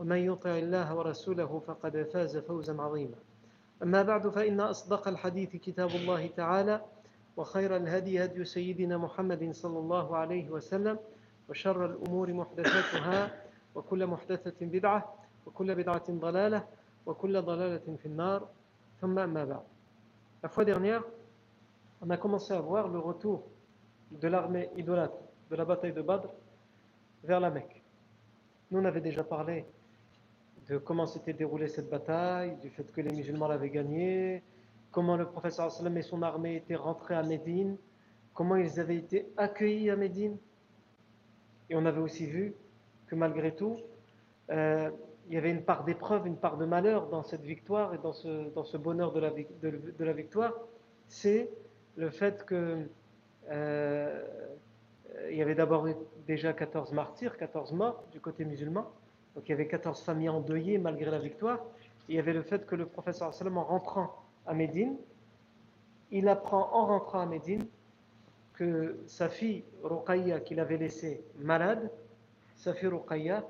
ومن يطع الله ورسوله فقد فاز فوزا عظيما. أما بعد فإن أصدق الحديث كتاب الله تعالى وخير الهدي هدي سيدنا محمد صلى الله عليه وسلم وشر الأمور محدثاتها وكل محدثة بدعة وكل بدعة ضلالة وكل ضلالة في النار. ثم أما بعد. La fois dernière, on a commencé à voir le retour de l'armée idolâtre de la bataille de Badr vers la Mecque. Nous, on avait déjà parlé comment s'était déroulée cette bataille, du fait que les musulmans l'avaient gagnée, comment le professeur sallam et son armée étaient rentrés à Médine, comment ils avaient été accueillis à Médine. Et on avait aussi vu que malgré tout, euh, il y avait une part d'épreuve, une part de malheur dans cette victoire et dans ce, dans ce bonheur de la, de la victoire. C'est le fait que euh, il y avait d'abord déjà 14 martyrs, 14 morts du côté musulman. Donc il y avait 14 familles endeuillées malgré la victoire. Il y avait le fait que le professeur sallam en rentrant à Médine, il apprend en rentrant à Médine que sa fille Ruqayya qu'il avait laissée malade, sa fille Ruqayya,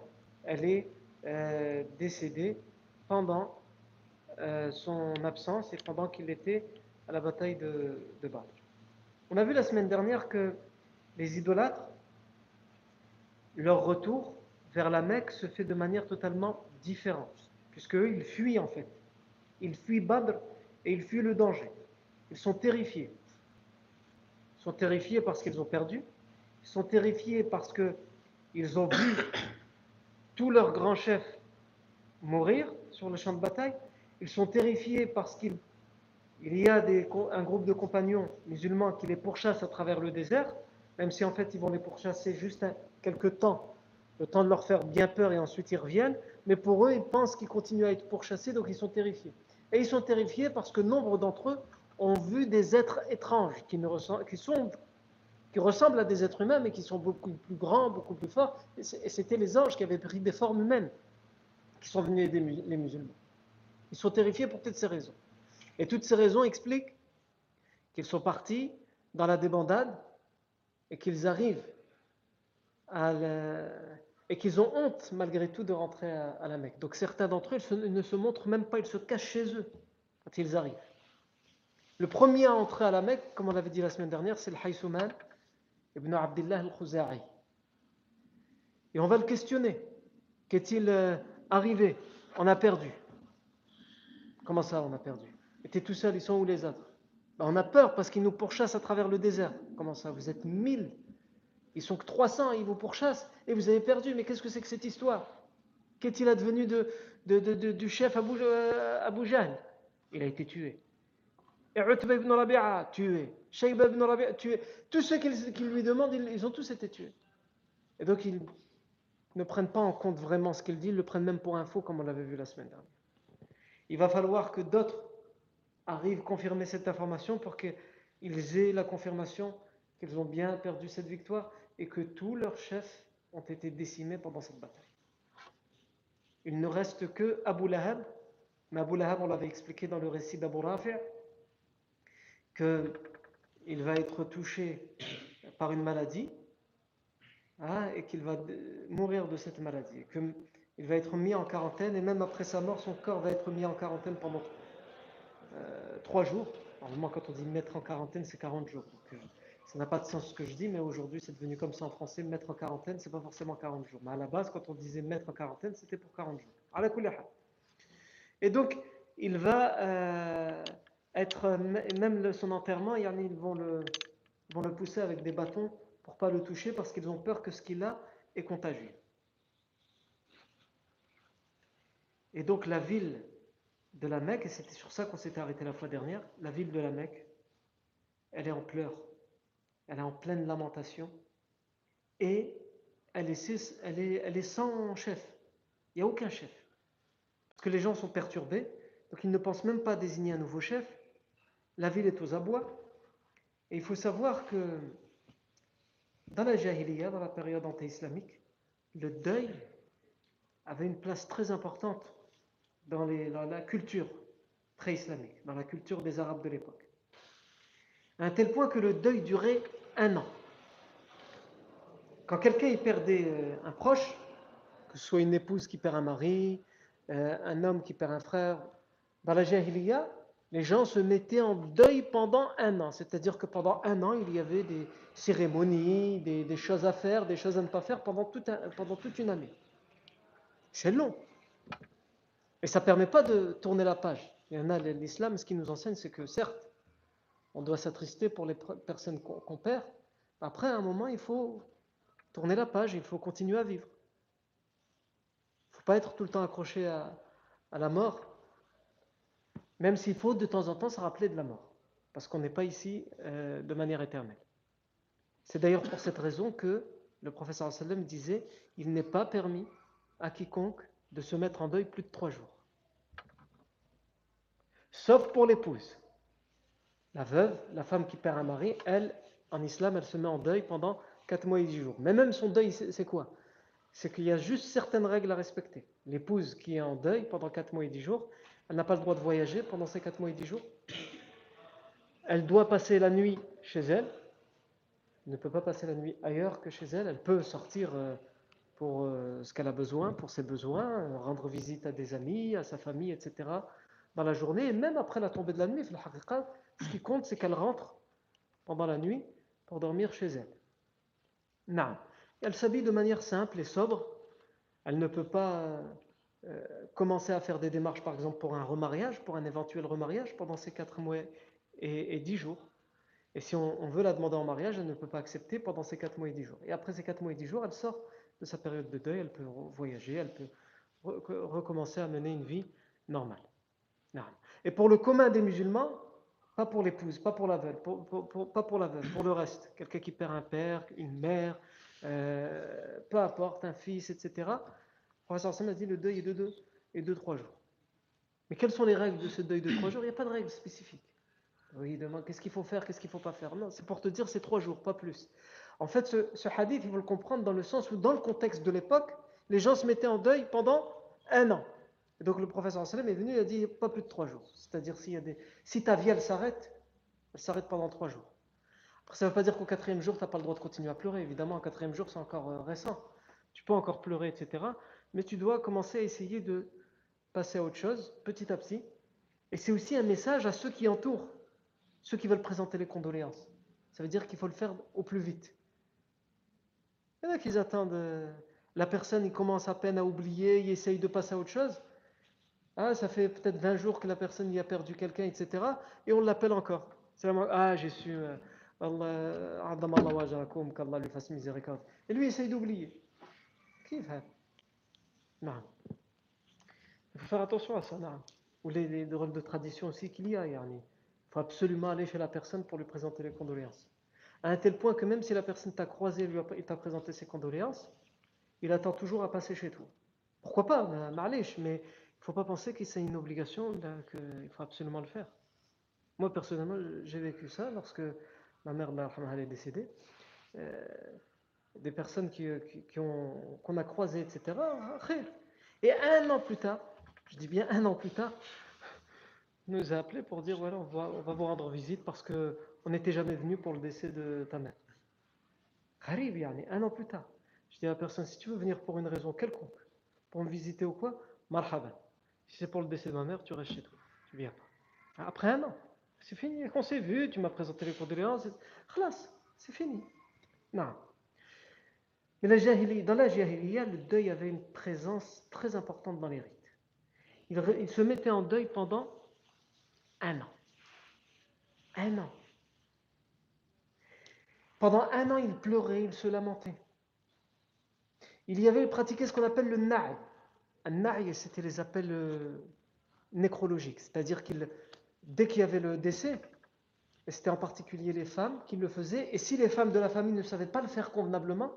elle est euh, décédée pendant euh, son absence et pendant qu'il était à la bataille de, de Badr. On a vu la semaine dernière que les idolâtres, leur retour vers la Mecque se fait de manière totalement différente, puisque eux, ils fuient en fait. Ils fuient Badr et ils fuient le danger. Ils sont terrifiés. Ils sont terrifiés parce qu'ils ont perdu. Ils sont terrifiés parce qu'ils ont vu tous leurs grands chefs mourir sur le champ de bataille. Ils sont terrifiés parce qu'il il y a un groupe de compagnons musulmans qui les pourchassent à travers le désert, même si en fait ils vont les pourchasser juste quelques temps, le temps de leur faire bien peur et ensuite ils reviennent. Mais pour eux, ils pensent qu'ils continuent à être pourchassés, donc ils sont terrifiés. Et ils sont terrifiés parce que nombre d'entre eux ont vu des êtres étranges qui, ne ressemblent, qui, sont, qui ressemblent à des êtres humains, mais qui sont beaucoup plus grands, beaucoup plus forts. Et c'était les anges qui avaient pris des formes humaines qui sont venus aider les musulmans. Ils sont terrifiés pour toutes ces raisons. Et toutes ces raisons expliquent qu'ils sont partis dans la débandade et qu'ils arrivent à la... et qu'ils ont honte malgré tout de rentrer à, la Mecque. Donc certains d'entre eux ils, ne se montrent même pas, ils se cachent chez eux quand ils arrivent. Le premier à entrer à la Mecque, comme on l'avait dit la semaine dernière, c'est le Haythouman ibn Abdullah al-Khuzai. Et on va le questionner. Qu'est-il euh, arrivé? On a perdu. Comment ça, on a perdu? Était tout seul, ils sont où les autres? Ben, On a peur parce qu'ils nous pourchassent à travers le désert. Comment ça Vous êtes 1000 Ils sont que 300, ils vous pourchassent et vous avez perdu. Mais qu'est-ce que c'est que cette histoire? Qu'est-il advenu de, du chef Abu, euh, Il a été tué. Et Utba ibn Rabi'a, tué. Shayba ibn Rabi'a, tué. Tous ceux qui, qui lui demandent, ils, ils, ont tous été tués. Et donc, ils ne prennent pas en compte vraiment ce qu'il dit, ils le prennent même pour un faux, comme on l'avait vu la semaine dernière. Il va falloir que d'autres arrivent confirmer cette information pour qu'ils aient la confirmation qu'ils ont bien perdu cette victoire et que tous leurs chefs ont été décimés pendant cette bataille. Il ne reste que Abu Lahab, mais Abu Lahab, on l'avait expliqué dans le récit d'Abu Rafi', qu'il va être touché par une maladie hein, et qu'il va mourir de cette maladie, qu'il va être mis en quarantaine et même après sa mort, son corps va être mis en quarantaine pendant euh, trois jours. Normalement, quand on dit mettre en quarantaine, c'est 40 jours. Euh, ça n'a pas de sens ce que je dis, mais aujourd'hui, c'est devenu comme ça en français. Mettre en quarantaine, c'est pas forcément 40 jours. Mais à la base, quand on disait mettre en quarantaine, c'était pour 40 jours. Et donc, il va, euh, être, même son enterrement, ils vont le, vont le pousser avec des bâtons pour pas le toucher parce qu'ils ont peur que ce qu'il a est contagieux. Et donc la ville de la Mecque, et c'était sur ça qu'on s'était arrêté la fois dernière, la ville de la Mecque, elle est en pleurs, elle est en pleine lamentation, et elle est, sans chef. Il n'y a aucun chef. Parce que les gens sont perturbés, donc ils ne pensent même pas désigner un nouveau chef. La ville est aux abois. Et il faut savoir que dans la Jahiliya, dans la période anté-islamique, le deuil avait une place très importante dans, la culture pré-islamique, dans la culture des Arabes de l'époque. À un tel point que le deuil durait un an. Quand quelqu'un perdait euh, un proche, que ce soit une épouse qui perd un mari, euh, un homme qui perd un frère, dans la Jahiliya, les gens se mettaient en deuil pendant un an. C'est-à-dire que pendant un an, il y avait des cérémonies, des, choses à faire, des choses à ne pas faire pendant, pendant toute une année. C'est long. Et ça ne permet pas de tourner la page. Il y en a l'islam, ce qui nous enseigne, c'est que certes, on doit s'attrister pour les personnes qu'on perd. Après, à un moment, il faut tourner la page, il faut continuer à vivre. Il ne faut pas être tout le temps accroché à, la mort, même s'il faut de temps en temps se rappeler de la mort, parce qu'on n'est pas ici euh, de manière éternelle. C'est d'ailleurs pour cette raison que le professeur sallam disait il n'est pas permis à quiconque de se mettre en deuil plus de trois jours. Sauf pour l'épouse. La veuve, la femme qui perd un mari, elle, en islam, elle se met en deuil pendant quatre mois et dix jours. Mais même son deuil, c'est quoi? C'est qu'il y a juste certaines règles à respecter. L'épouse qui est en deuil pendant quatre mois et dix jours, elle n'a pas le droit de voyager pendant ces quatre mois et dix jours. Elle doit passer la nuit chez elle. Elle ne peut pas passer la nuit ailleurs que chez elle. Elle peut sortir euh, pour euh, ce qu'elle a besoin, pour ses besoins, rendre visite à des amis, à sa famille, etc. dans la journée. Et même après la tombée de la nuit, ce qui compte, c'est qu'elle rentre pendant la nuit pour dormir chez elle. Non. Elle s'habille de manière simple et sobre. Elle ne peut pas euh, commencer à faire des démarches, par exemple, pour un remariage, pour un éventuel remariage pendant ces quatre mois et, dix jours. Et si on, veut la demander en mariage, elle ne peut pas accepter pendant ces quatre mois et dix jours. Et après ces quatre mois et dix jours, elle sort de sa période de deuil, elle peut voyager, elle peut recommencer à mener une vie normale. Et pour le commun des musulmans, pas pour l'épouse, pas pour la veuve, pas pour la veuve, pour le reste, quelqu'un qui perd un père, une mère, euh, peu importe, un fils, etc. Professeur Sam a dit le deuil est de deux et de trois jours. Mais quelles sont les règles de ce deuil de trois jours? Il n'y a pas de règles spécifiques. Oui, demande qu'est-ce qu'il faut faire, qu'est-ce qu'il ne faut pas faire? Non, c'est pour te dire c'est trois jours, pas plus. En fait, ce, hadith, il faut le comprendre dans le sens où, dans le contexte de l'époque, les gens se mettaient en deuil pendant un an. Et donc le professeur sallam est venu et a dit pas plus de trois jours. C'est-à-dire des, si ta vie elle s'arrête, elle s'arrête pendant trois jours. Ça ne veut pas dire qu'au quatrième jour, tu n'as pas le droit de continuer à pleurer. Évidemment, au quatrième jour, c'est encore euh, récent. Tu peux encore pleurer, etc. Mais tu dois commencer à essayer de passer à autre chose, petit à petit. Et c'est aussi un message à ceux qui entourent, ceux qui veulent présenter les condoléances. Ça veut dire qu'il faut le faire au plus vite. Il y en a qui attendent. Euh, la personne, il commence à peine à oublier, il essaye de passer à autre chose. Ah, ça fait peut-être 20 jours que la personne y a perdu quelqu'un, etc. Et on l'appelle encore. ah, j'ai su. Euh, qu'Allah lui fasse miséricorde. Et lui, essaye d'oublier. Qui fait Non. Il faut faire attention à ça. Ou les, les de tradition aussi qu'il y a. Il faut absolument aller chez la personne pour lui présenter les condoléances à un tel point que même si la personne t'a croisé, il t'a présenté ses condoléances, il attend toujours à passer chez toi. Pourquoi pas, mais il ne faut pas penser que c'est une obligation, qu'il faut absolument le faire. Moi, personnellement, j'ai vécu ça lorsque ma mère est décédée. Euh, des personnes qui, qu'on a croisées, etc. Et un an plus tard, je dis bien un an plus tard, nous a appelé pour dire voilà, on va, on va vous rendre visite parce que on n'était jamais venu pour le décès de ta mère. Arrive, un an plus tard. Je dis à la personne, si tu veux venir pour une raison quelconque, pour me visiter ou quoi, marhaban. Si c'est pour le décès de ma mère, tu restes chez toi. Tu viens pas. Après un an, c'est fini. On s'est vu, tu m'as présenté les condoléances. C'est fini. Non. Mais la dans la jahiliya, le deuil avait une présence très importante dans les rites. Il, il se mettait en deuil pendant un an. Un an. Pendant un an, il pleurait, il se lamentait. Il y avait pratiqué ce qu'on appelle le na'i. Un c'était les appels euh, nécrologiques. C'est-à-dire qu'il, dès qu'il y avait le décès, et c'était en particulier les femmes qui le faisaient, et si les femmes de la famille ne savaient pas le faire convenablement,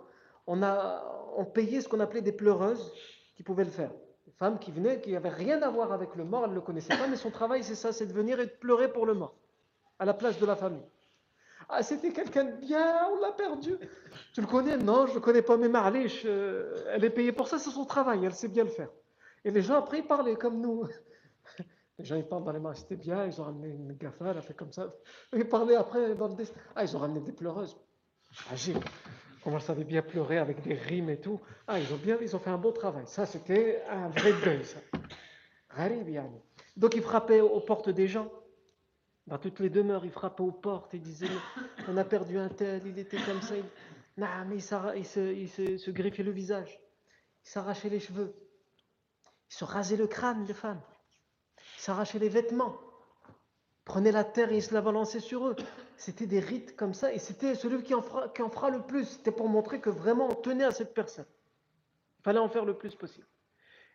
on, a, on payait ce qu'on appelait des pleureuses qui pouvaient le faire. Des femmes qui venaient, qui n'avaient rien à voir avec le mort, elles ne le connaissaient pas, mais son travail c'est ça, c'est de venir et de pleurer pour le mort, à la place de la famille. Ah, c'était quelqu'un de bien, on l'a perdu. Tu le connais? Non, je ne le connais pas, mais Marlich, euh, elle est payée pour ça, c'est son travail, elle sait bien le faire. Et les gens après, ils parlaient comme nous. Les gens, ils parlent dans les mains, c'était bien, ils ont ramené une gaffa, elle a fait comme ça. Ils parlaient après dans le. Ah, ils ont ramené des pleureuses. Agile. Comment ça savait bien pleurer avec des rimes et tout. Ah, ils ont bien, ils ont fait un beau travail. Ça, c'était un vrai deuil, ça. Donc, ils frappaient aux portes des gens. Dans toutes les demeures, il frappait aux portes et disait On a perdu un tel, il était comme ça. Il... Mais il, se, griffait le visage. Il s'arrachait les cheveux. Il se rasait le crâne, les femmes. Il s'arrachait les vêtements. Il prenait la terre et il se la balançait sur eux. C'était des rites comme ça. Et c'était celui qui en fera le plus. C'était pour montrer que vraiment on tenait à cette personne. Il fallait en faire le plus possible.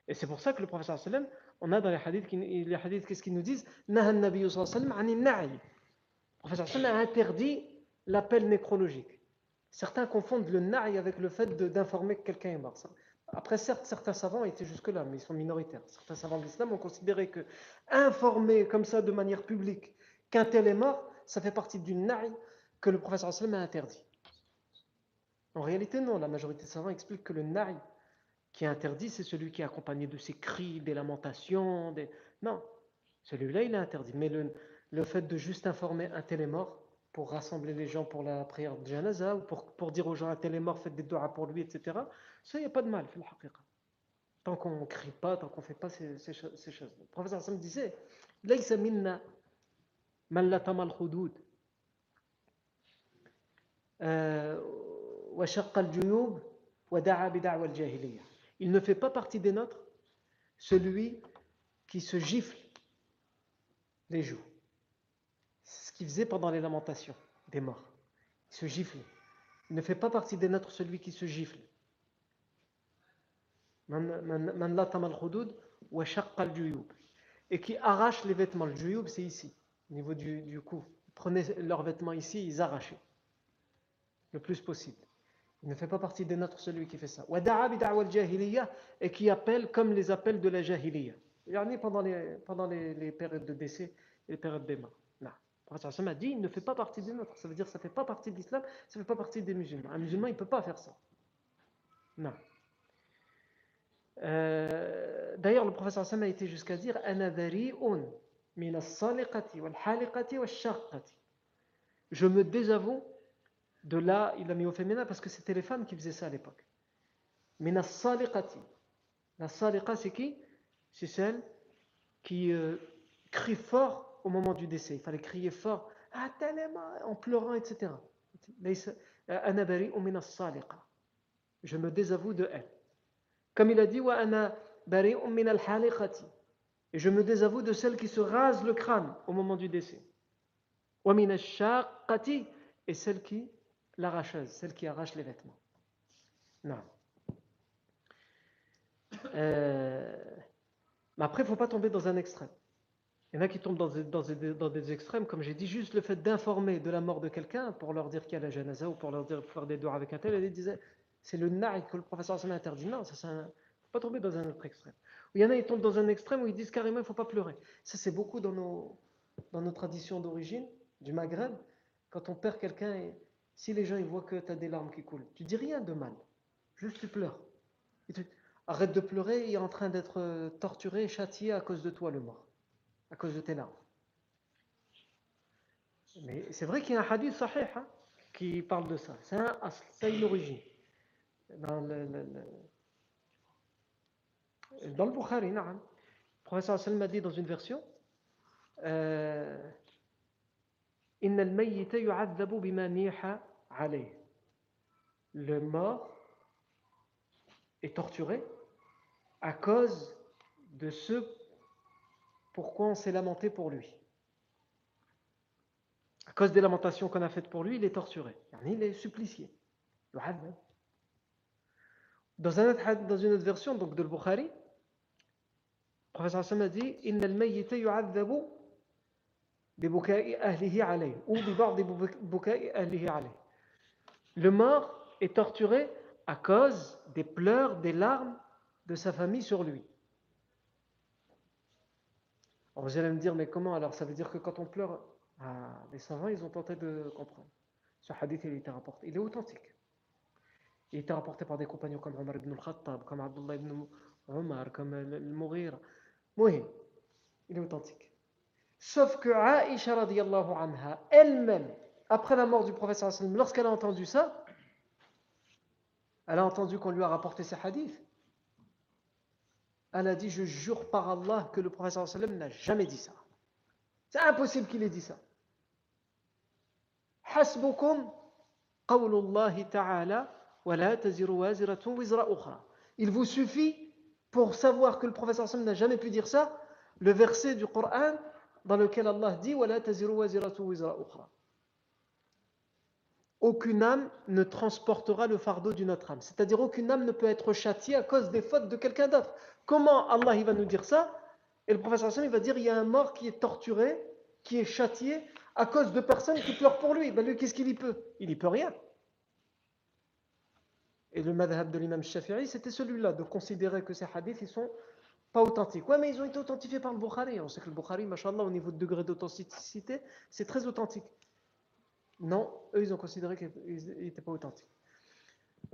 Et c'est pour ça que le professeur sallam on a dans les hadiths, les hadiths qu'est-ce qu'ils nous disent? Le professeur a interdit l'appel nécrologique. Certains confondent le na'i avec le fait d'informer que quelqu'un est mort. Après, certes, certains savants étaient jusque-là, mais ils sont minoritaires. Certains savants de l'islam ont considéré que informer comme ça de manière publique qu'un tel est mort, ça fait partie d'une na'i que le professeur a interdit. En réalité, non. La majorité des savants expliquent que le na'i, qui est interdit, c'est celui qui est accompagné de ses cris, des lamentations. Des... Non, celui-là, il est interdit. Mais le, fait de juste informer un tel est mort pour rassembler les gens pour la prière de janaza ou pour, pour dire aux gens un tel est mort, faites des doigts pour lui, etc. Ça, il n'y a pas de mal, Tant qu'on ne crie pas, tant qu'on ne fait pas ces, ces, ces choses. Le professeur Hassan disait ليس منا من لطم الخدود وشق الجنوب ودعا بدعوى الجاهليه il ne fait pas partie des nôtres celui qui se gifle les joues. C'est ce qu'il faisait pendant les lamentations des morts. Il se gifle. Il ne fait pas partie des nôtres celui qui se gifle. Et qui arrache les vêtements. Le juyub, c'est ici, au niveau du, cou. Prenaient leurs vêtements ici, ils arrachaient le plus possible. Il ne fait pas partie des nôtres celui qui fait ça. Et qui appelle comme les appels de la jahiliya. Pendant les, pendant les, périodes de décès et les périodes des morts. M'a dit il ne fait pas partie des nôtres. Ça veut dire ça ne fait pas partie de l'islam, ça ne fait pas partie des musulmans. Un musulman, il ne peut pas faire ça. Non. Euh, D'ailleurs, le professeur Sam a été jusqu'à dire Je me désavoue de là, il l'a mis au féminin parce que c'était les femmes qui faisaient ça à l'époque. Mais la saliqati. La saliqa, c'est qui? C'est celle qui euh, crie fort au moment du décès. Il fallait crier fort, ah, en pleurant, etc. Je me désavoue de elle. Comme il a dit, et je me désavoue de celle qui se rase le crâne au moment du décès. Et celle qui l'arracheuse, celle qui arrache les vêtements. Non. Euh, mais après, il ne faut pas tomber dans un extrême. Il y en a qui tombent dans des, extrêmes, comme j'ai dit, juste le fait d'informer de la mort de quelqu'un pour leur dire qu'il y a la janaza ou pour leur dire faire des doigts avec un tel, et ils disaient c'est le naï que le professeur s'en interdit. Non, ça, ne faut pas tomber dans un autre extrême. Il y en a, ils tombent dans un extrême où ils disent carrément il ne faut pas pleurer. Ça, c'est beaucoup dans nos, dans nos traditions d'origine, du Maghreb. Quand on perd quelqu'un, si les gens ils voient que tu as des larmes qui coulent, tu dis rien de mal, juste tu pleures. Arrête de pleurer, il est en train d'être euh, torturé, châtié à cause de toi le mort, à cause de tes larmes. Mais c'est vrai qu'il y a un hadith sahih hein, qui parle de ça. C'est un une origine. Dans le, dans le Bukhari, le professeur Sallam a dit dans une version euh, le mort est torturé à cause de ce pourquoi on s'est lamenté pour lui. cause des lamentations qu'on a faites pour lui, il est torturé. Il est supplicié. Dans, un autre, dans une autre version donc, de Bukhari, le professeur Hassan a dit إن الميت يعذب ببكاء أهله عليه ou ببعض بكاء أهله عليه. le mort est torturé à cause des pleurs, des larmes de sa famille sur lui. Alors vous allez me dire, mais comment alors? Ça veut dire que quand on pleure, ah, les savants, ils ont tenté de comprendre. Ce hadith, il était rapporté. Il est authentique. Il était rapporté par des compagnons comme Omar ibn al-Khattab, comme Abdullah ibn Omar, comme al-Mughira. Oui, il est authentique. Sauf que Aisha anha, elle-même, après la mort du professeur lorsqu'elle a entendu ça, elle a entendu qu'on lui a rapporté ces hadiths. Elle a dit, je jure par Allah que le professeur n'a jamais dit ça. C'est impossible qu'il ait dit ça. Il vous suffit pour savoir que le professeur n'a jamais pu dire ça, le verset du Coran dans lequel Allah dit aucune âme ne transportera le fardeau d'une autre âme. C'est-à-dire aucune âme ne peut être châtiée à cause des fautes de quelqu'un d'autre. Comment Allah va nous dire ça? Et le professeur Hassan va dire il y a un mort qui est torturé, qui est châtié à cause de personnes qui pleurent pour lui. Ben lui, qu'est-ce qu'il y peut? Il n'y peut rien. Et le madhab de l'imam Shafi'i, c'était celui-là, de considérer que ces hadiths, ils sont pas authentiques. Ouais, mais ils ont été authentifiés par le Bukhari. On sait que le Bukhari, machallah, au niveau de degré d'authenticité, c'est très authentique. Non, eux, ils ont considéré qu'il n'était pas authentique.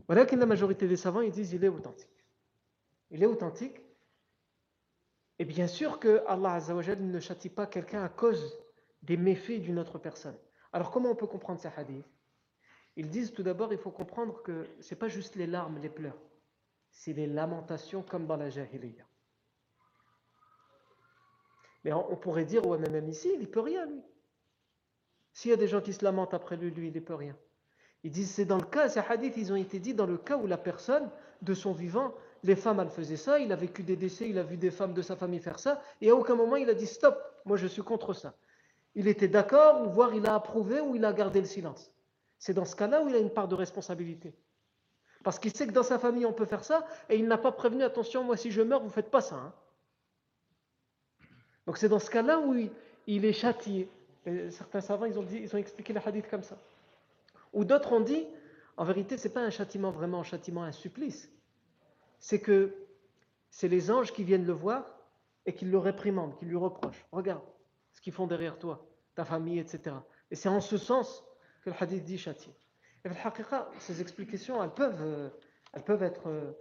Voilà que la majorité des savants, ils disent il est authentique. Il est authentique. Et bien sûr que Allah ne châtie pas quelqu'un à cause des méfaits d'une autre personne. Alors comment on peut comprendre ces hadiths? Ils disent tout d'abord, il faut comprendre que ce n'est pas juste les larmes, les pleurs. C'est les lamentations comme dans la jahiliya. Mais on pourrait dire, ouais, mais même ici, il ne peut rien, lui. S'il y a des gens qui se lamentent après lui, lui, il ne peut rien. Ils disent, c'est dans le cas, ces hadiths, ils ont été dit dans le cas où la personne, de son vivant, les femmes, elles faisaient ça, il a vécu des décès, il a vu des femmes de sa famille faire ça, et à aucun moment il a dit, stop, moi je suis contre ça. Il était d'accord, ou voire il a approuvé, ou il a gardé le silence. C'est dans ce cas-là où il a une part de responsabilité. Parce qu'il sait que dans sa famille, on peut faire ça, et il n'a pas prévenu, attention, moi si je meurs, vous ne faites pas ça. Hein. Donc c'est dans ce cas-là où il est châtié certains savants, ils ont, expliqué le hadith comme ça. Ou d'autres ont dit, en vérité, ce n'est pas un châtiment vraiment, un châtiment, un supplice. C'est que c'est les anges qui viennent le voir et qui le réprimandent, qui lui reprochent. Regarde ce qu'ils font derrière toi, ta famille, etc. Et c'est en ce sens que le hadith dit châtier. Et ces explications, elles peuvent, euh, elles peuvent être euh,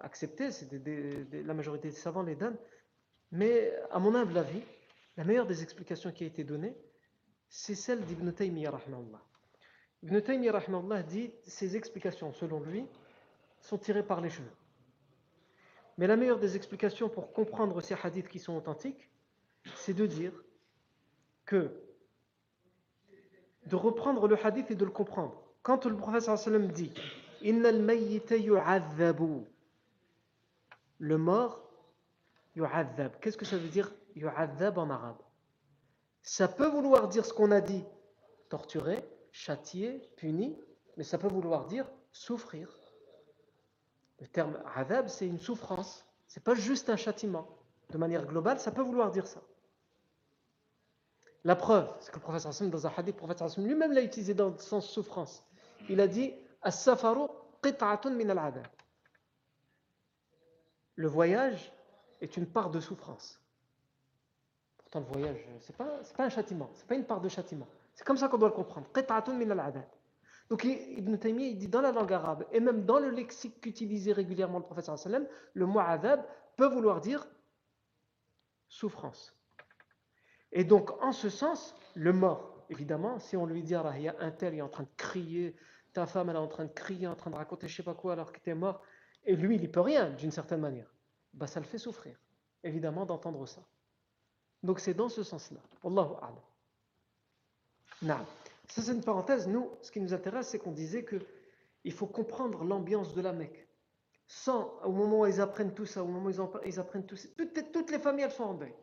acceptées, la majorité des savants les donnent, mais à mon humble avis, la meilleure des explications qui a été donnée, c'est celle d'Ibn Taymiyyah. Ibn Taymiyyah dit ces explications, selon lui, sont tirées par les cheveux. Mais la meilleure des explications pour comprendre ces hadiths qui sont authentiques, c'est de dire que de reprendre le hadith et de le comprendre. Quand le sallam dit le mort qu'est-ce que ça veut dire yu'adhab en arabe. Ça peut vouloir dire ce qu'on a dit, torturer, châtier, puni, mais ça peut vouloir dire souffrir. Le terme adhab, c'est une souffrance. C'est pas juste un châtiment. De manière globale, ça peut vouloir dire ça. La preuve, c'est que le professeur Hassan, dans un hadith, le professeur lui-même l'a utilisé dans le sens souffrance. Il a dit Le voyage est une part de souffrance le voyage, ce n'est pas, un châtiment, ce n'est pas une part de châtiment. C'est comme ça qu'on doit le comprendre. Donc Ibn Taymiyyah il dit dans la langue arabe, et même dans le lexique qu'utilisait régulièrement le professeur le mot adab peut vouloir dire souffrance. Et donc en ce sens, le mort, évidemment, si on lui dit, ah, il y a un tel, il est en train de crier, ta femme elle est en train de crier, en train de raconter je sais pas quoi alors que tu es mort, et lui il n'y peut rien d'une certaine manière, bah, ça le fait souffrir, évidemment, d'entendre ça. Donc c'est dans ce sens-là. Allahu a'lam. Ça c'est une parenthèse. Nous, ce qui nous intéresse, c'est qu'on disait que il faut comprendre l'ambiance de la Mecque. Sans, au moment où ils apprennent tout ça, au moment où ils, apprennent tout ça, toutes, les familles, sont en deuil.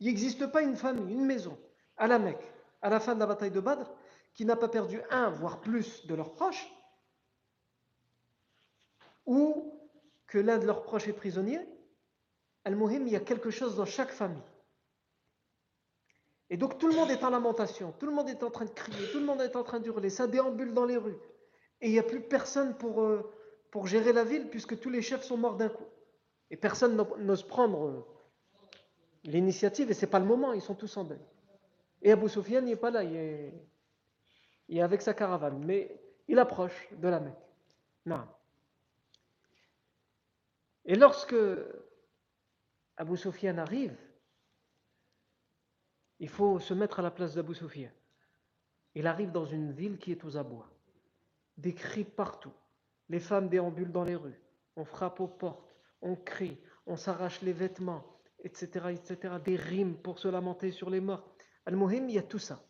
Il n'existe pas une famille, une maison, à la Mecque, à la fin de la bataille de Badr, qui n'a pas perdu un, voire plus de leurs proches, ou que l'un de leurs proches est prisonnier, Al-Muhim, il y a quelque chose dans chaque famille. Et donc tout le monde est en lamentation, tout le monde est en train de crier, tout le monde est en train d'hurler, ça déambule dans les rues. Et il n'y a plus personne pour, euh, gérer la ville puisque tous les chefs sont morts d'un coup. Et personne n'ose prendre euh, l'initiative et ce n'est pas le moment, ils sont tous en deuil. Et Abu Sufyan n'est pas là, il est, il est avec sa caravane, mais il approche de la Mecque. Non. Et lorsque Abu Sufyan arrive, il faut se mettre à la place d'Abu Sufyan. Il arrive dans une ville qui est aux abois. Des cris partout. Les femmes déambulent dans les rues. On frappe aux portes. On crie. On s'arrache les vêtements, etc., etc. Des rimes pour se lamenter sur les morts. Al-Muhim, il y a tout ça.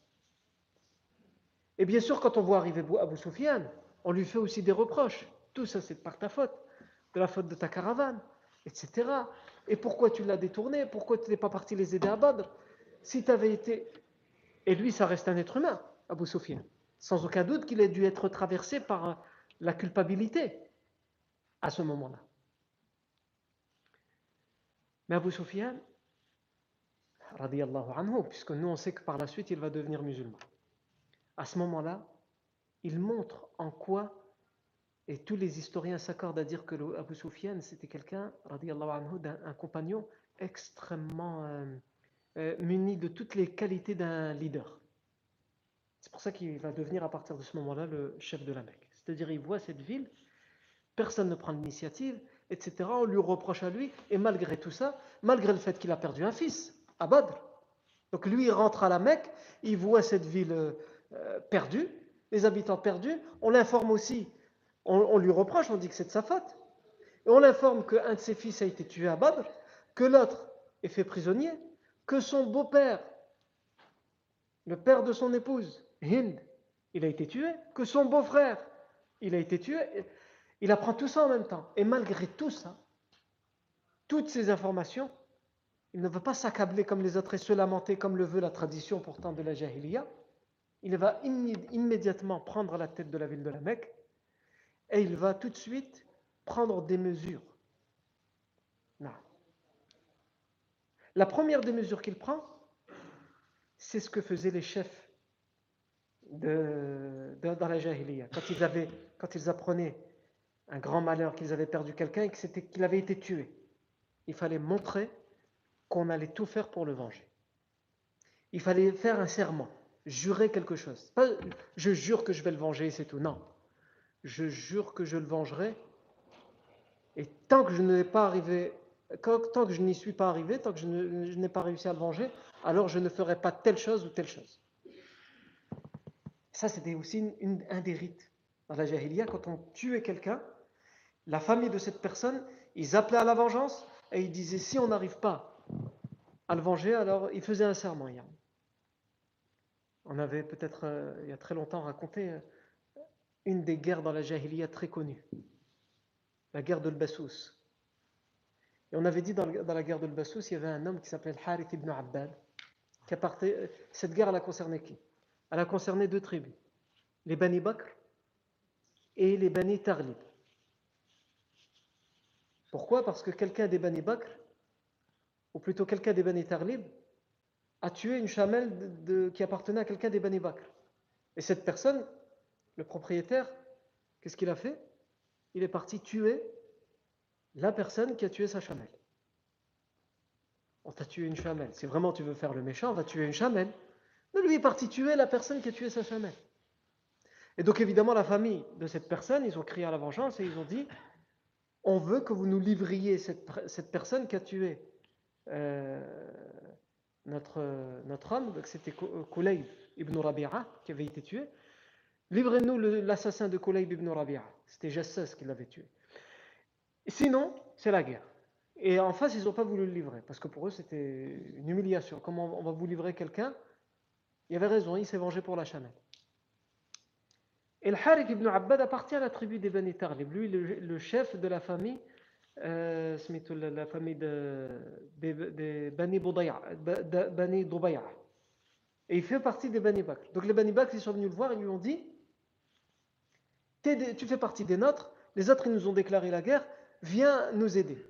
Et bien sûr, quand on voit arriver Abu Sufyan, on lui fait aussi des reproches. Tout ça, c'est par ta faute de la faute de ta caravane, etc. Et pourquoi tu l'as détourné? Pourquoi tu n'es pas parti les aider à Badr? Si tu avais été... Et lui, ça reste un être humain, Abu Sufyan. Sans aucun doute qu'il ait dû être traversé par la culpabilité à ce moment-là. Mais Abu Sufyan, anhu, puisque nous on sait que par la suite il va devenir musulman. À ce moment-là, il montre en quoi et tous les historiens s'accordent à dire que Abu Sufyan, c'était quelqu'un, un compagnon extrêmement euh, euh, muni de toutes les qualités d'un leader. C'est pour ça qu'il va devenir à partir de ce moment-là le chef de la Mecque. C'est-à-dire, il voit cette ville, personne ne prend l'initiative, etc. On lui reproche à lui, et malgré tout ça, malgré le fait qu'il a perdu un fils, à Badr. Donc lui, il rentre à la Mecque, il voit cette ville euh, perdue, les habitants perdus. On l'informe aussi on, lui reproche, on dit que c'est de sa faute. Et on l'informe qu'un de ses fils a été tué à Badr, que l'autre est fait prisonnier, que son beau-père, le père de son épouse, Hind, il a été tué, que son beau-frère, il a été tué. Il apprend tout ça en même temps. Et malgré tout ça, toutes ces informations, il ne veut pas s'accabler comme les autres et se lamenter comme le veut la tradition pourtant de la Jahiliya. Il va immédiatement prendre la tête de la ville de la Mecque et il va tout de suite prendre des mesures. Non. La première des mesures qu'il prend, c'est ce que faisaient les chefs de, dans la Jahiliya. Quand ils, quand ils apprenaient un grand malheur, qu'ils avaient perdu quelqu'un et qu'il avait été tué, il fallait montrer qu'on allait tout faire pour le venger. Il fallait faire un serment, jurer quelque chose. Pas je jure que je vais le venger, c'est tout. Non je jure que je le vengerai. Et tant que je n'ai pas tant que je n'y suis pas arrivé, tant que je n'ai pas réussi à le venger, alors je ne ferai pas telle chose ou telle chose. Ça, c'était aussi un des rites. Dans la Jahiliya, quand on tuait quelqu'un, la famille de cette personne, ils appelaient à la vengeance et ils disaient si on n'arrive pas à le venger, alors ils faisaient un serment. On avait peut-être, euh, il y a très longtemps, raconté euh, une des guerres dans la Jahiliya très connue, la guerre de l'Bassous. Et on avait dit dans, la guerre de l'Bassous, il y avait un homme qui s'appelait Harith ibn Abbad. Cette guerre, elle a concerné qui? Elle a concerné deux tribus, les Bani Bakr et les Bani Tarlib. Pourquoi? Parce que quelqu'un des Bani Bakr, ou plutôt quelqu'un des Bani Tarlib, a tué une chamelle qui appartenait à quelqu'un des Bani Bakr. Et cette personne, le propriétaire, qu'est-ce qu'il a fait? Il est parti tuer la personne qui a tué sa chamelle. On t'a tué une chamelle. Si vraiment tu veux faire le méchant, on va tuer une chamelle. Mais lui est parti tuer la personne qui a tué sa chamelle. Et donc évidemment, la famille de cette personne, ils ont crié à la vengeance et ils ont dit, on veut que vous nous livriez cette, personne qui a tué euh, notre, notre homme, c'était Kulayb ibn Rabi'a, qui avait été tué. Livrez-nous l'assassin de Kulayb ibn Rabi'a. C'était Jassas qui l'avait tué. Sinon, c'est la guerre. Et en face, ils n'ont pas voulu le livrer, parce que pour eux, c'était une humiliation. Comment on va vous livrer quelqu'un? Il avait raison, il s'est vengé pour la chamelle. Et le Harith ibn Abbad appartient à la tribu des Bani Tarlib. Lui, le, chef de la famille, euh, la famille des de Bani Bani Et il fait partie des Bani Bakr. Donc les Bani Bakr, ils sont venus le voir et lui ont dit Tu fais partie des nôtres, les autres, ils nous ont déclaré la guerre, viens nous aider.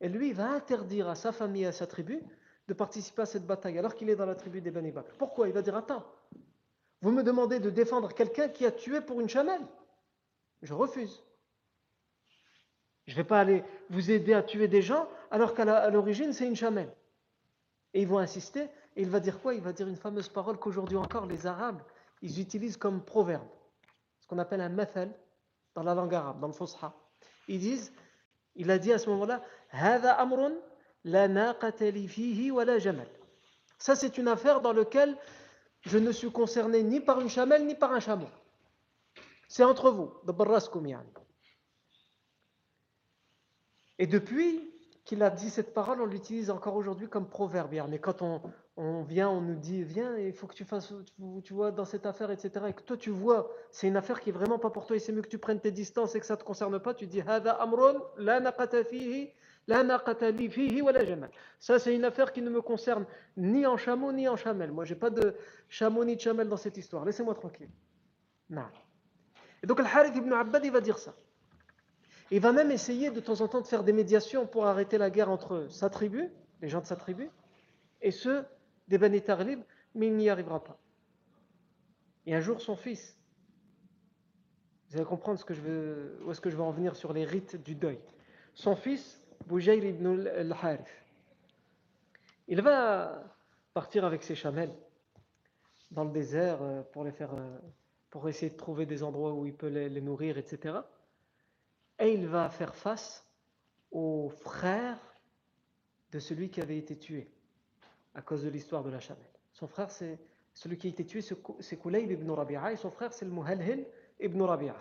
Et lui, il va interdire à sa famille à sa tribu de participer à cette bataille, alors qu'il est dans la tribu des Bani. Pourquoi? Il va dire Attends, vous me demandez de défendre quelqu'un qui a tué pour une chamelle Je refuse. Je ne vais pas aller vous aider à tuer des gens alors qu'à l'origine c'est une chamelle. Et ils vont insister, et il va dire quoi? Il va dire une fameuse parole qu'aujourd'hui encore les Arabes, ils utilisent comme proverbe, ce qu'on appelle un mathal dans la langue arabe, dans le fosha. Ils disent, il a dit à ce moment-là, ça c'est une affaire dans laquelle je ne suis concerné ni par une chamelle ni par un chameau. C'est entre vous, de Et depuis, qu'il a dit cette parole, on l'utilise encore aujourd'hui comme proverbe. Mais quand on, vient, on nous dit, viens, il faut que tu fasses, tu, vois, dans cette affaire, etc. Et que toi, tu vois, c'est une affaire qui est vraiment pas pour toi, et c'est mieux que tu prennes tes distances et que ça ne te concerne pas, tu dis, ça, c'est une affaire qui ne me concerne ni en chameau ni en chamelle. Moi, j'ai pas de chameau ni de chamelle dans cette histoire. Laissez-moi tranquille. Non. Et donc, Al-Harith ibn Abbad, il va dire ça. Il va même essayer de temps en temps de faire des médiations pour arrêter la guerre entre sa tribu, les gens de sa tribu, et ceux des Bani Tarlib, mais il n'y arrivera pas. Et un jour, son fils, vous allez comprendre ce que je veux, où est-ce que je veux en venir sur les rites du deuil. Son fils, Boujayl ibn al-Harith, il va partir avec ses chamelles dans le désert euh, euh, pour essayer de trouver des endroits où il peut les nourrir, etc et il va faire face au frère de celui qui avait été tué à cause de l'histoire de la chamelle. Son frère, c'est celui qui a été tué, c'est Kulayb ibn Rabi'a, et son frère, c'est le Muhalhil ibn Rabi'a.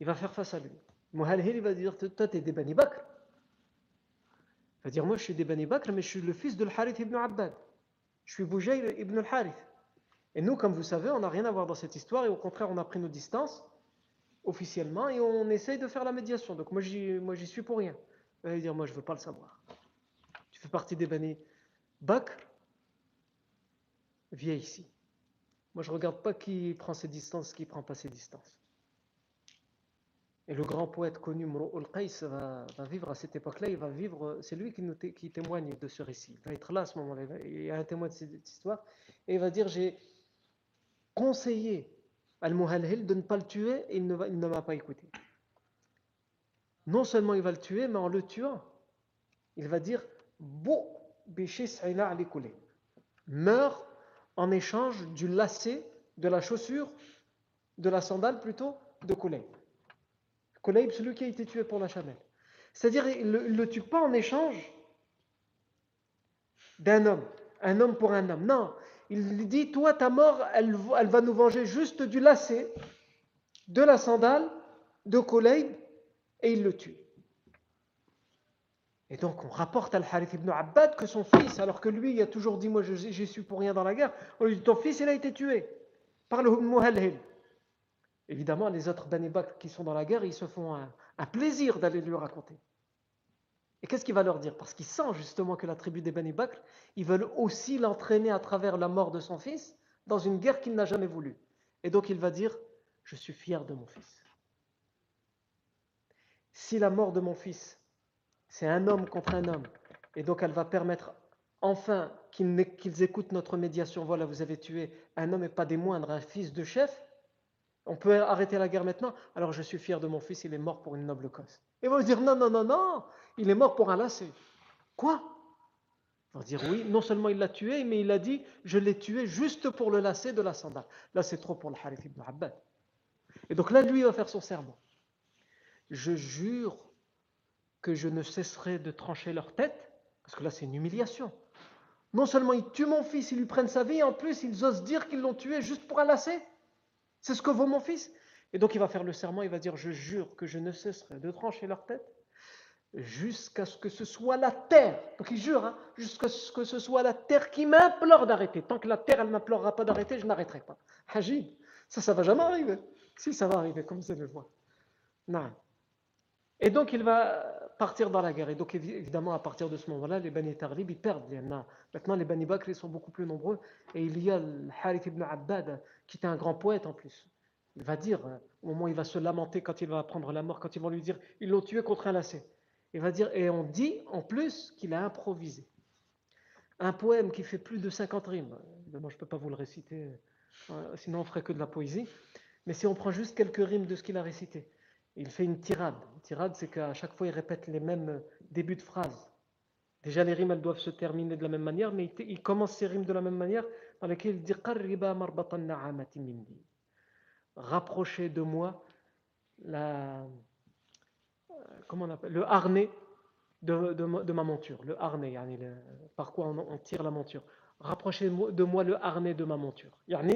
Il va faire face à lui. Muhalhil, il va dire Toi, tu es des Bani Bakr. Il va dire Moi, je suis des Bani Bakr, mais je suis le fils de Harith ibn Abbad. Je suis Boujayl ibn al-Harith. Et nous, comme vous savez, on n'a rien à voir dans cette histoire, et au contraire, on a pris nos distances officiellement et on essaye de faire la médiation. Donc moi j'y, moi j'y suis pour rien. Il va dire moi je veux pas le savoir. Tu fais partie des Bani Bakr, viens ici. Moi je regarde pas qui prend ses distances, qui prend pas ses distances. Et le grand poète connu Mrou'ul Qais va, va, vivre à cette époque-là, il va vivre, c'est lui qui, nous qui témoigne de ce récit. Il va être là à ce moment-là, il y a un témoin de cette histoire, et il va dire j'ai conseillé Al-Muhalhil de ne pas le tuer et il ne, m'a pas écouté. Non seulement il va le tuer, mais en le tuant, il va dire Meurs en échange du lacet, de la chaussure, de la sandale plutôt, de Kulayb. Kulayb, celui qui a été tué pour la chamelle. C'est-à-dire, il ne le tue pas en échange d'un homme, un homme pour un homme. Non, il lui dit, toi, ta mort, elle, va nous venger juste du lacet, de la sandale, de Koleib, et il le tue. Et donc on rapporte à Al-Harith ibn Abbad que son fils, alors que lui, il a toujours dit, moi j'ai su pour rien dans la guerre, on lui dit, ton fils, il a été tué par le Muhalhil. Évidemment, les autres Bani qui sont dans la guerre, ils se font un plaisir d'aller lui raconter. Et qu'est-ce qu'il va leur dire? Parce qu'il sent justement que la tribu des Bani Bakr, ils veulent aussi l'entraîner à travers la mort de son fils dans une guerre qu'il n'a jamais voulu. Et donc il va dire Je suis fier de mon fils. Si la mort de mon fils, c'est un homme contre un homme, et donc elle va permettre enfin qu'ils écoutent notre médiation voilà, vous avez tué un homme et pas des moindres, un fils de chef, on peut arrêter la guerre maintenant? Alors je suis fier de mon fils, il est mort pour une noble cause. Et vont dire non, non, non, non, il est mort pour un lacet. Quoi? Ils vont dire oui, non seulement il l'a tué, mais il a dit je l'ai tué juste pour le lacet de la sandale. Là, c'est trop pour le Harith ibn Abbad. Et donc là, lui, il va faire son serment. Je jure que je ne cesserai de trancher leur tête, parce que là, c'est une humiliation. Non seulement ils tuent mon fils, ils lui prennent sa vie, en plus, ils osent dire qu'ils l'ont tué juste pour un lacet. C'est ce que vaut mon fils. Et donc il va faire le serment, il va dire, je jure que je ne cesserai de trancher leur tête jusqu'à ce que ce soit la terre. Donc il jure, hein, jusqu'à ce que ce soit la terre qui m'implore d'arrêter. Tant que la terre, elle ne m'implorera pas d'arrêter, je n'arrêterai pas. Hajib, ça, ça va jamais arriver. Si, ça va arriver, comme vous le voir. Non. Et donc il va partir dans la guerre. Et donc évidemment, à partir de ce moment-là, les Bani Taghlib, ils perdent. Maintenant, les Bani Bakr sont beaucoup plus nombreux. Et il y a le Harith ibn Abbad, qui était un grand poète en plus. Il va dire, au moment où il va se lamenter quand il va apprendre la mort, quand ils vont lui dire, ils l'ont tué contre un lacet. Il va dire, et on dit en plus qu'il a improvisé. Un poème qui fait plus de 50 rimes. Moi, je ne peux pas vous le réciter, euh, sinon on ferait que de la poésie. Mais si on prend juste quelques rimes de ce qu'il a récité, il fait une tirade. Une tirade, c'est qu'à chaque fois, il répète les mêmes débuts de phrases. Déjà, les rimes, elles doivent se terminer de la même manière, mais il, commence ses rimes de la même manière, dans lesquelles il dit Rapprochez de moi la, comment on appelle, le harnais de, de, ma monture. Le harnais, par quoi on, tire la monture. Rapprochez de moi le harnais de ma monture.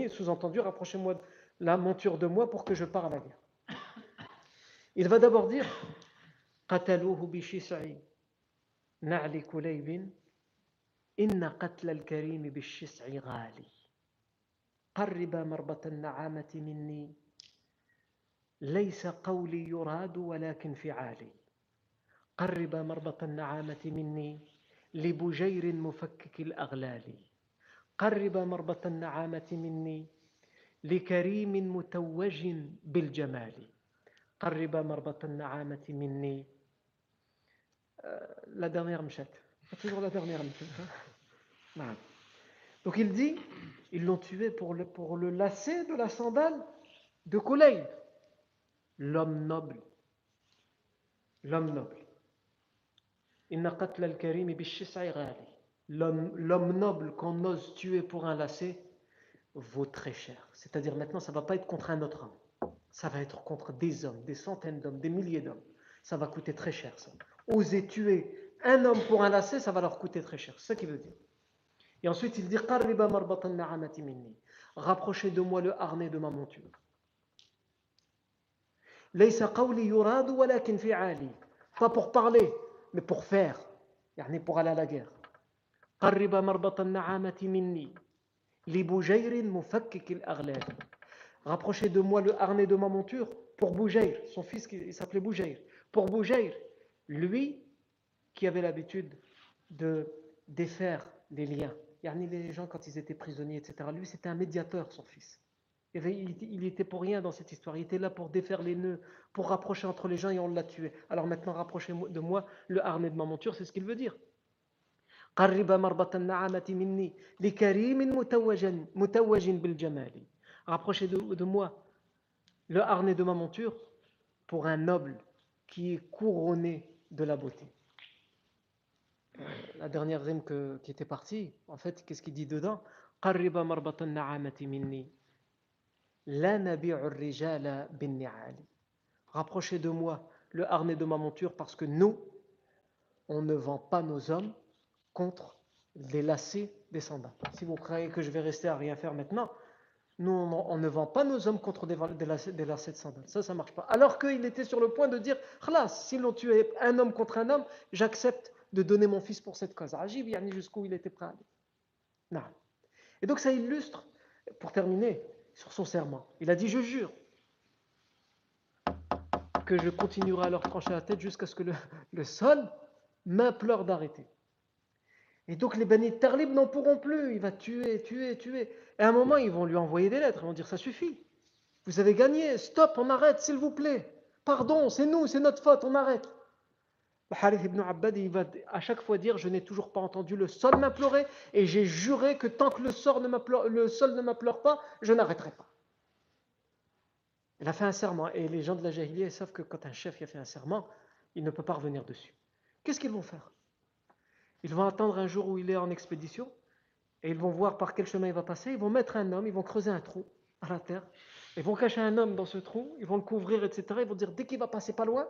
Sous-entendu, rapprochez-moi la monture de moi pour que je pars à la guerre. Il va d'abord dire قتلوه بشسع نعل كليب إن قتل الكريم بالشسع غالي قرب مربة النعامة مني ليس قولي يراد ولكن فعالي. قرب مربط النعامة مني لبجير مفكك الأغلال. قرب مربط النعامة مني لكريم متوج بالجمال. قرب مربط النعامة مني la dernière mchette. Toujours la dernière mchette. Donc il dit, ils l'ont tué pour le, pour le lacet de la sandale de l'homme noble. L'homme noble. L'homme noble qu'on ose tuer pour un lacet vaut très cher. C'est-à-dire maintenant, ça ne va pas être contre un autre homme. Ça va être contre des hommes, des centaines d'hommes, des milliers d'hommes. Ça va coûter très cher, ça. Oser tuer un homme pour un lacet, ça va leur coûter très cher. C'est ça qu'il veut dire. Et ensuite, il dit Rapprochez de moi le harnais de ma monture. Pas pour parler, mais pour faire. pour aller à la guerre. Rapprochez de moi le harnais de ma monture pour Boujair, son fils qui s'appelait Boujair. Pour Boujair, lui qui avait l'habitude de défaire les liens. Les gens, quand ils étaient prisonniers, etc., lui c'était un médiateur, son fils. Il était pour rien dans cette histoire. Il était là pour défaire les nœuds, pour rapprocher entre les gens et on l'a tué. Alors maintenant, rapprochez de moi le harnais de ma monture, c'est ce qu'il veut dire. Rapprochez de, moi le harnais de ma monture pour un noble qui est couronné de la beauté. La dernière rime qui était partie, en fait, qu'est-ce qu'il dit dedans? Rapprochez de moi le harnais de ma monture parce que nous, on ne vend pas nos hommes contre les lacets des sandales. Si vous croyez que je vais rester à rien faire maintenant, nous, on, ne vend pas nos hommes contre des, lacets, de sandales. Ça, ça ne marche pas. Alors qu'il était sur le point de dire, s'ils l'ont tué un homme contre un homme, j'accepte de donner mon fils pour cette cause. Ajib, jusqu'où il était prêt à aller. Et donc ça illustre, pour terminer, sur son serment. Il a dit, je jure que je continuerai à leur trancher la tête jusqu'à ce que le, sol m'implore d'arrêter. Et donc les Bani Tarlib n'en pourront plus. Il va tuer, tuer, tuer. Et à un moment, ils vont lui envoyer des lettres. Ils vont dire Ça suffit. Vous avez gagné. Stop, on arrête, s'il vous plaît. Pardon, c'est nous, c'est notre faute, on arrête. Harith ibn Abbad, il va à chaque fois dire Je n'ai toujours pas entendu le sol m'implorer et j'ai juré que tant que le, sol ne m'implore pas, je n'arrêterai pas. Il a fait un serment et les gens de la Jahiliya savent que quand un chef a fait un serment, il ne peut pas revenir dessus. Qu'est-ce qu'ils vont faire? Ils vont attendre un jour où il est en expédition et ils vont voir par quel chemin il va passer. Ils vont mettre un homme, ils vont creuser un trou à la terre, ils vont cacher un homme dans ce trou, ils vont le couvrir, etc. Ils vont dire Dès qu'il va passer pas loin,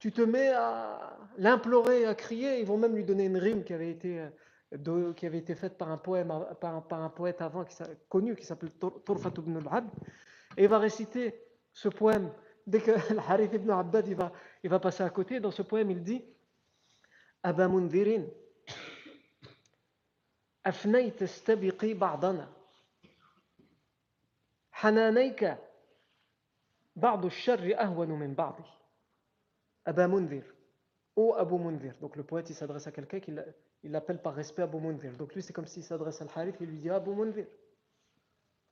tu te mets à l'implorer, à crier. Ils vont même lui donner une rime qui avait été, euh, qui avait été faite par un, poème, par, un poète avant qui, connu qui s'appelle Turfat ibn al-Abd. Et il va réciter ce poème. Dès que Harith ibn Abbad il va, il va passer à côté, dans ce poème, il dit Aba Mundhirin, أفنيت استبقي بعضنا حنانيك بعض الشر أهون من بعضه Aba Mundir, Ô Abu Mundir. Donc le poète il s'adresse à quelqu'un qu'il il l'appelle par respect Abu Mundir. Donc lui c'est comme s'il s'adresse à Al-Harith et lui dit Abu Mundir.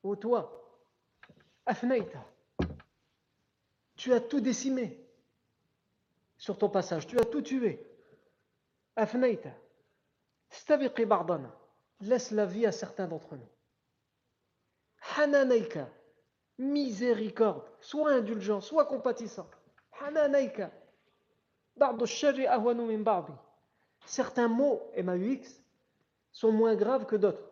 Ô toi, Afnaïta. Tu as tout décimé sur ton passage. Tu as tout tué. Afnaïta. Stabiqi ba'dana. Laisse la vie à certains d'entre nous. Hananaika. Miséricorde. Sois indulgent, sois compatissant. Hananaika. Certains mots MAUX sont moins graves que d'autres.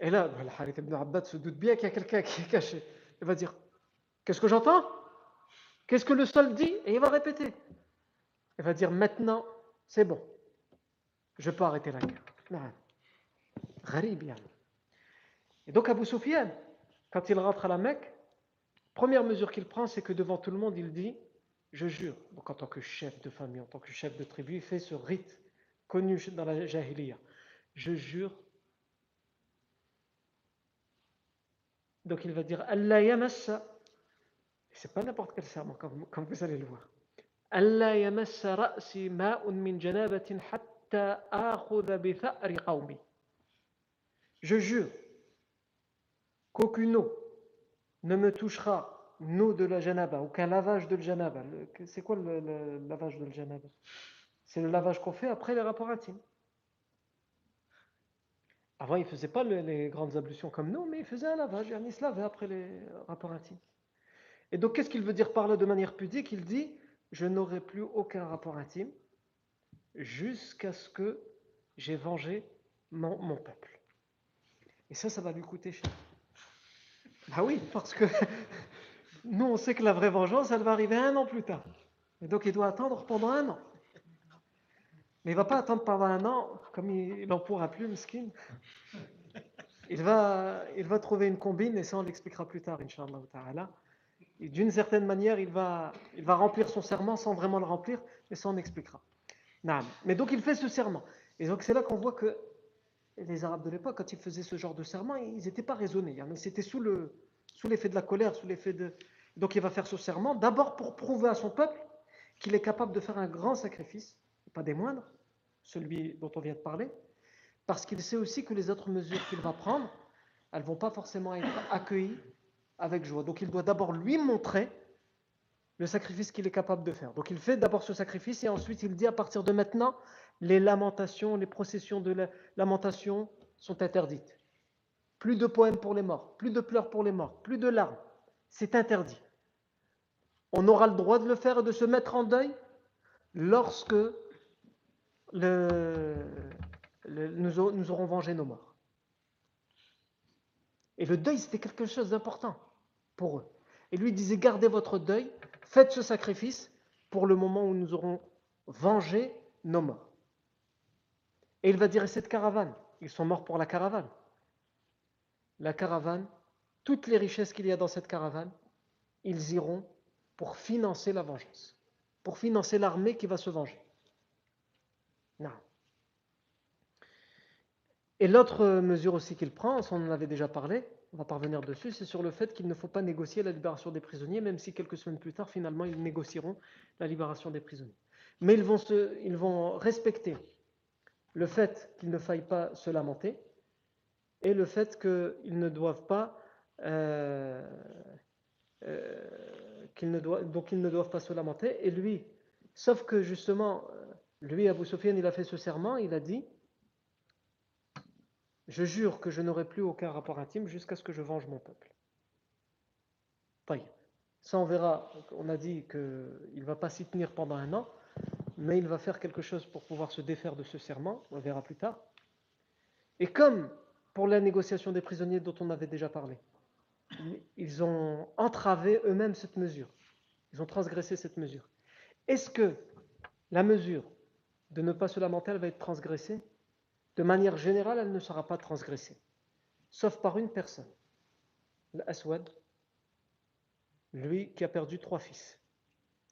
Et là, le Harith ibn Abbad se doute bien qu'il y a quelqu'un qui est caché. Il va dire Qu'est-ce que j'entends? Qu'est-ce que le sol dit? Et il va répéter. Il va dire Maintenant, c'est bon. Je peux arrêter la guerre. Et donc Abu Sufyan, quand il rentre à la Mecque, première mesure qu'il prend, c'est que devant tout le monde, il dit je jure, donc en tant que chef de famille, en tant que chef de tribu, il fait ce rite connu dans la Jahiliya. Je jure. Donc il va dire Allah yamassa. C'est pas n'importe quel serment, comme, vous allez le voir. Allah yamassa ra'si ma'un min janabatin hatta akhudha bi tha'ri qawmi. Je jure qu'aucune eau ne me touchera nous de la janaba, aucun lavage de la janaba. C'est quoi le, lavage de la janaba? C'est le lavage qu'on fait après les rapports intimes. Avant, il ne faisait pas les, grandes ablutions comme nous, mais il faisait un lavage, il se lavait après les rapports intimes. Et donc, qu'est-ce qu'il veut dire par là de manière pudique? Il dit Je n'aurai plus aucun rapport intime jusqu'à ce que j'ai vengé mon, mon, peuple. Et ça, ça va lui coûter cher. Ah oui, parce que nous, on sait que la vraie vengeance, elle va arriver un an plus tard. Et donc, il doit attendre pendant un an. Mais il ne va pas attendre pendant un an, comme il n'en pourra plus, skin. Il va, il va trouver une combine, et ça, on l'expliquera plus tard, Inch'Allah ta'ala. D'une certaine manière, il va, il va remplir son serment sans vraiment le remplir, mais ça, on expliquera. Mais donc, il fait ce serment. Et donc, c'est là qu'on voit que les Arabes de l'époque, quand ils faisaient ce genre de serment, ils n'étaient pas raisonnés. C'était sous le, sous l'effet de la colère, sous l'effet de, donc il va faire ce serment, d'abord pour prouver à son peuple qu'il est capable de faire un grand sacrifice, pas des moindres, celui dont on vient de parler, parce qu'il sait aussi que les autres mesures qu'il va prendre, elles ne vont pas forcément être accueillies avec joie. Donc il doit d'abord lui montrer le sacrifice qu'il est capable de faire. Donc il fait d'abord ce sacrifice et ensuite il dit à partir de maintenant, les lamentations, les processions de la lamentation sont interdites. Plus de poèmes pour les morts, plus de pleurs pour les morts, plus de larmes c'est interdit. On aura le droit de le faire et de se mettre en deuil lorsque nous, aurons vengé nos morts. Et le deuil, c'était quelque chose d'important pour eux. Et lui disait, gardez votre deuil, faites ce sacrifice pour le moment où nous aurons vengé nos morts. Et il va dire, cette caravane, ils sont morts pour la caravane. La caravane, toutes les richesses qu'il y a dans cette caravane, ils iront pour financer la vengeance, pour financer l'armée qui va se venger. Non. Et l'autre mesure aussi qu'il prend, on en avait déjà parlé, on va parvenir dessus, c'est sur le fait qu'il ne faut pas négocier la libération des prisonniers, même si quelques semaines plus tard, finalement, ils négocieront la libération des prisonniers. Mais ils vont, ils vont respecter le fait qu'il ne faille pas se lamenter et le fait qu'ils ne doivent pas euh, euh, qu'ils ne doivent, donc ils ne doivent pas se lamenter. Et lui, sauf que justement, euh, lui, Abu Sufyan, il a fait ce serment, il a dit Je jure que je n'aurai plus aucun rapport intime jusqu'à ce que je venge mon peuple. Ça, on verra. On a dit qu'il ne va pas s'y tenir pendant un an, mais il va faire quelque chose pour pouvoir se défaire de ce serment. On verra plus tard. Et comme pour la négociation des prisonniers dont on avait déjà parlé, ils ont entravé eux-mêmes cette mesure. Ils ont transgressé cette mesure. Est-ce que la mesure de ne pas se lamenter, elle va être transgressée? De manière générale, elle ne sera pas transgressée. Sauf par une personne. L'Aswad, lui qui a perdu trois fils.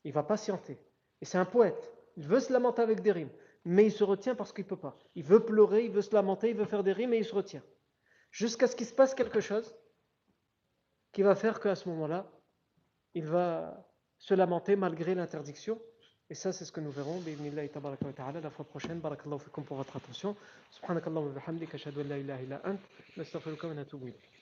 Il va patienter. Et c'est un poète. Il veut se lamenter avec des rimes. Mais il se retient parce qu'il ne peut pas. Il veut pleurer, il veut se lamenter, il veut faire des rimes et il se retient. Jusqu'à ce qu'il se passe quelque chose qui va faire qu'à ce moment-là, il va se lamenter malgré l'interdiction Et ça, c'est ce que nous verrons, la fois prochaine. Barakallahu fikum pour votre attention. Subhanakallahu wa bihamdika, ashhadu an la ilaha illa ant, nastaghfiruka wa natubu ilayk.